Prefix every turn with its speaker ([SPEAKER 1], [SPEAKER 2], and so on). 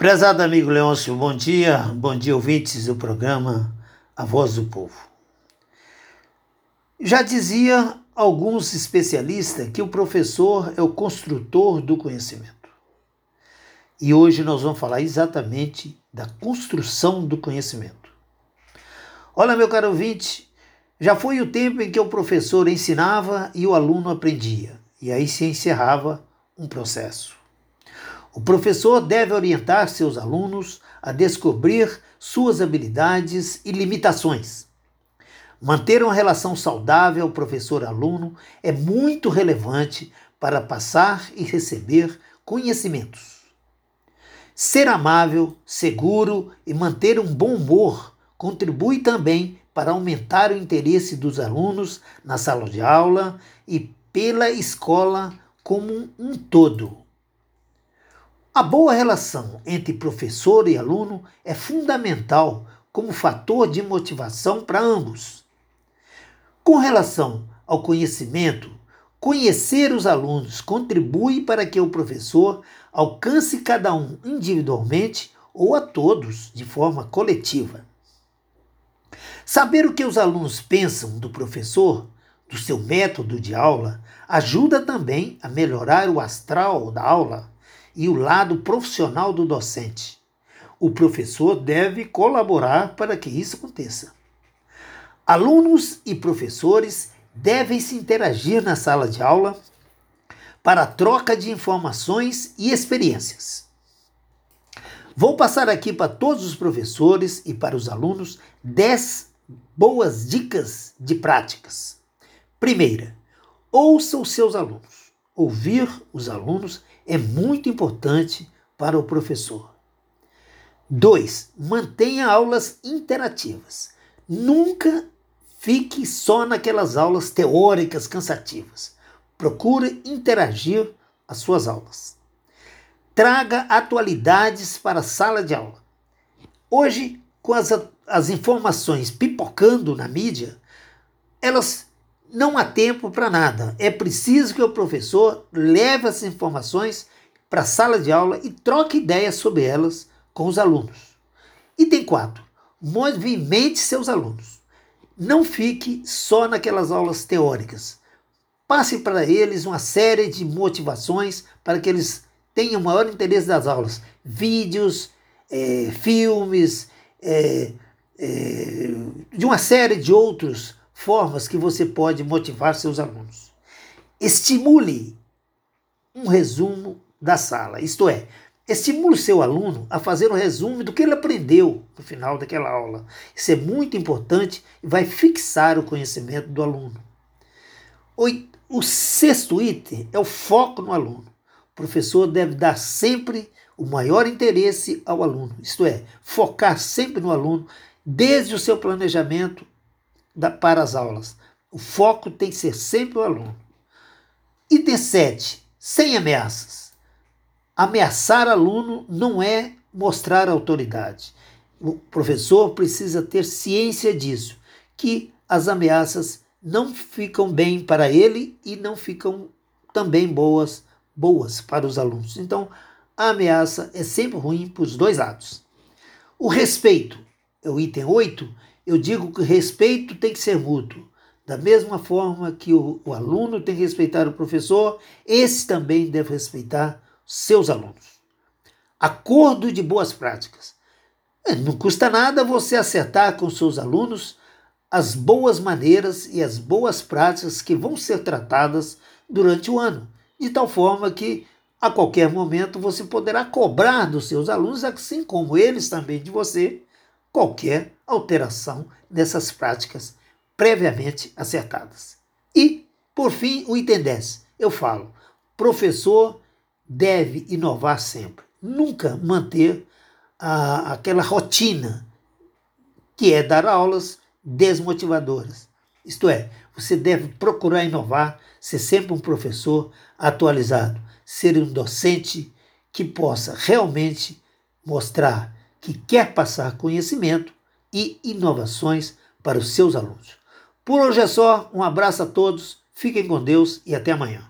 [SPEAKER 1] Prezado amigo Leôncio, bom dia. Bom dia, ouvintes do programa A Voz do Povo. Já dizia alguns especialistas que o professor é o construtor do conhecimento. E hoje nós vamos falar exatamente da construção do conhecimento. Olha, meu caro ouvinte, já foi o tempo em que o professor ensinava e o aluno aprendia, e aí se encerrava um processo. O professor deve orientar seus alunos a descobrir suas habilidades e limitações Manter uma relação saudável professor-aluno é muito relevante para passar e receber conhecimentos. Ser amável, seguro e manter um bom humor contribui também para aumentar o interesse dos alunos na sala de aula e pela escola como um todo. A boa relação entre professor e aluno é fundamental como fator de motivação para ambos. Com relação ao conhecimento, conhecer os alunos contribui para que o professor alcance cada um individualmente ou a todos de forma coletiva. Saber o que os alunos pensam do professor, do seu método de aula, ajuda também a melhorar o astral da aula e o lado profissional do docente. O professor deve colaborar para que isso aconteça. Alunos e professores devem se interagir na sala de aula para troca de informações e experiências. Vou passar aqui para todos os professores e para os alunos 10 boas dicas de práticas. Primeira, ouça os seus alunos. Ouvir os alunos é muito importante para o professor. 2. Mantenha aulas interativas. Nunca Fique só naquelas aulas teóricas cansativas. Procure interagir as suas aulas. Traga atualidades para a sala de aula. Hoje, com as, as informações pipocando na mídia, elas não há tempo para nada. É preciso que o professor leve essas informações para a sala de aula e troque ideias sobre elas com os alunos. Item 4. Movimente seus alunos. Não fique só naquelas aulas teóricas. Passe para eles uma série de motivações para que eles tenham maior interesse das aulas. Vídeos, é, filmes, é, é, de uma série de outras formas que você pode motivar seus alunos. Estimule um resumo da sala, isto é, Estimule seu aluno a fazer um resumo do que ele aprendeu no final daquela aula. Isso é muito importante e vai fixar o conhecimento do aluno. O sexto item é o foco no aluno. O professor deve dar sempre o maior interesse ao aluno, isto é, focar sempre no aluno, desde o seu planejamento da, para as aulas. O foco tem que ser sempre o aluno. Item 7. Sem ameaças. Ameaçar aluno não é mostrar autoridade. O professor precisa ter ciência disso, que as ameaças não ficam bem para ele e não ficam também boas boas para os alunos. Então, a ameaça é sempre ruim para os dois lados. O respeito, é o item 8, eu digo que o respeito tem que ser mútuo. Da mesma forma que o, o aluno tem que respeitar o professor, esse também deve respeitar seus alunos. Acordo de boas práticas. É, não custa nada você acertar com seus alunos as boas maneiras e as boas práticas que vão ser tratadas durante o ano, de tal forma que a qualquer momento você poderá cobrar dos seus alunos, assim como eles também de você, qualquer alteração nessas práticas previamente acertadas. E, por fim, o 10. Eu falo, professor deve inovar sempre. Nunca manter a, aquela rotina que é dar aulas desmotivadoras. Isto é, você deve procurar inovar, ser sempre um professor atualizado, ser um docente que possa realmente mostrar que quer passar conhecimento e inovações para os seus alunos. Por hoje é só, um abraço a todos, fiquem com Deus e até amanhã.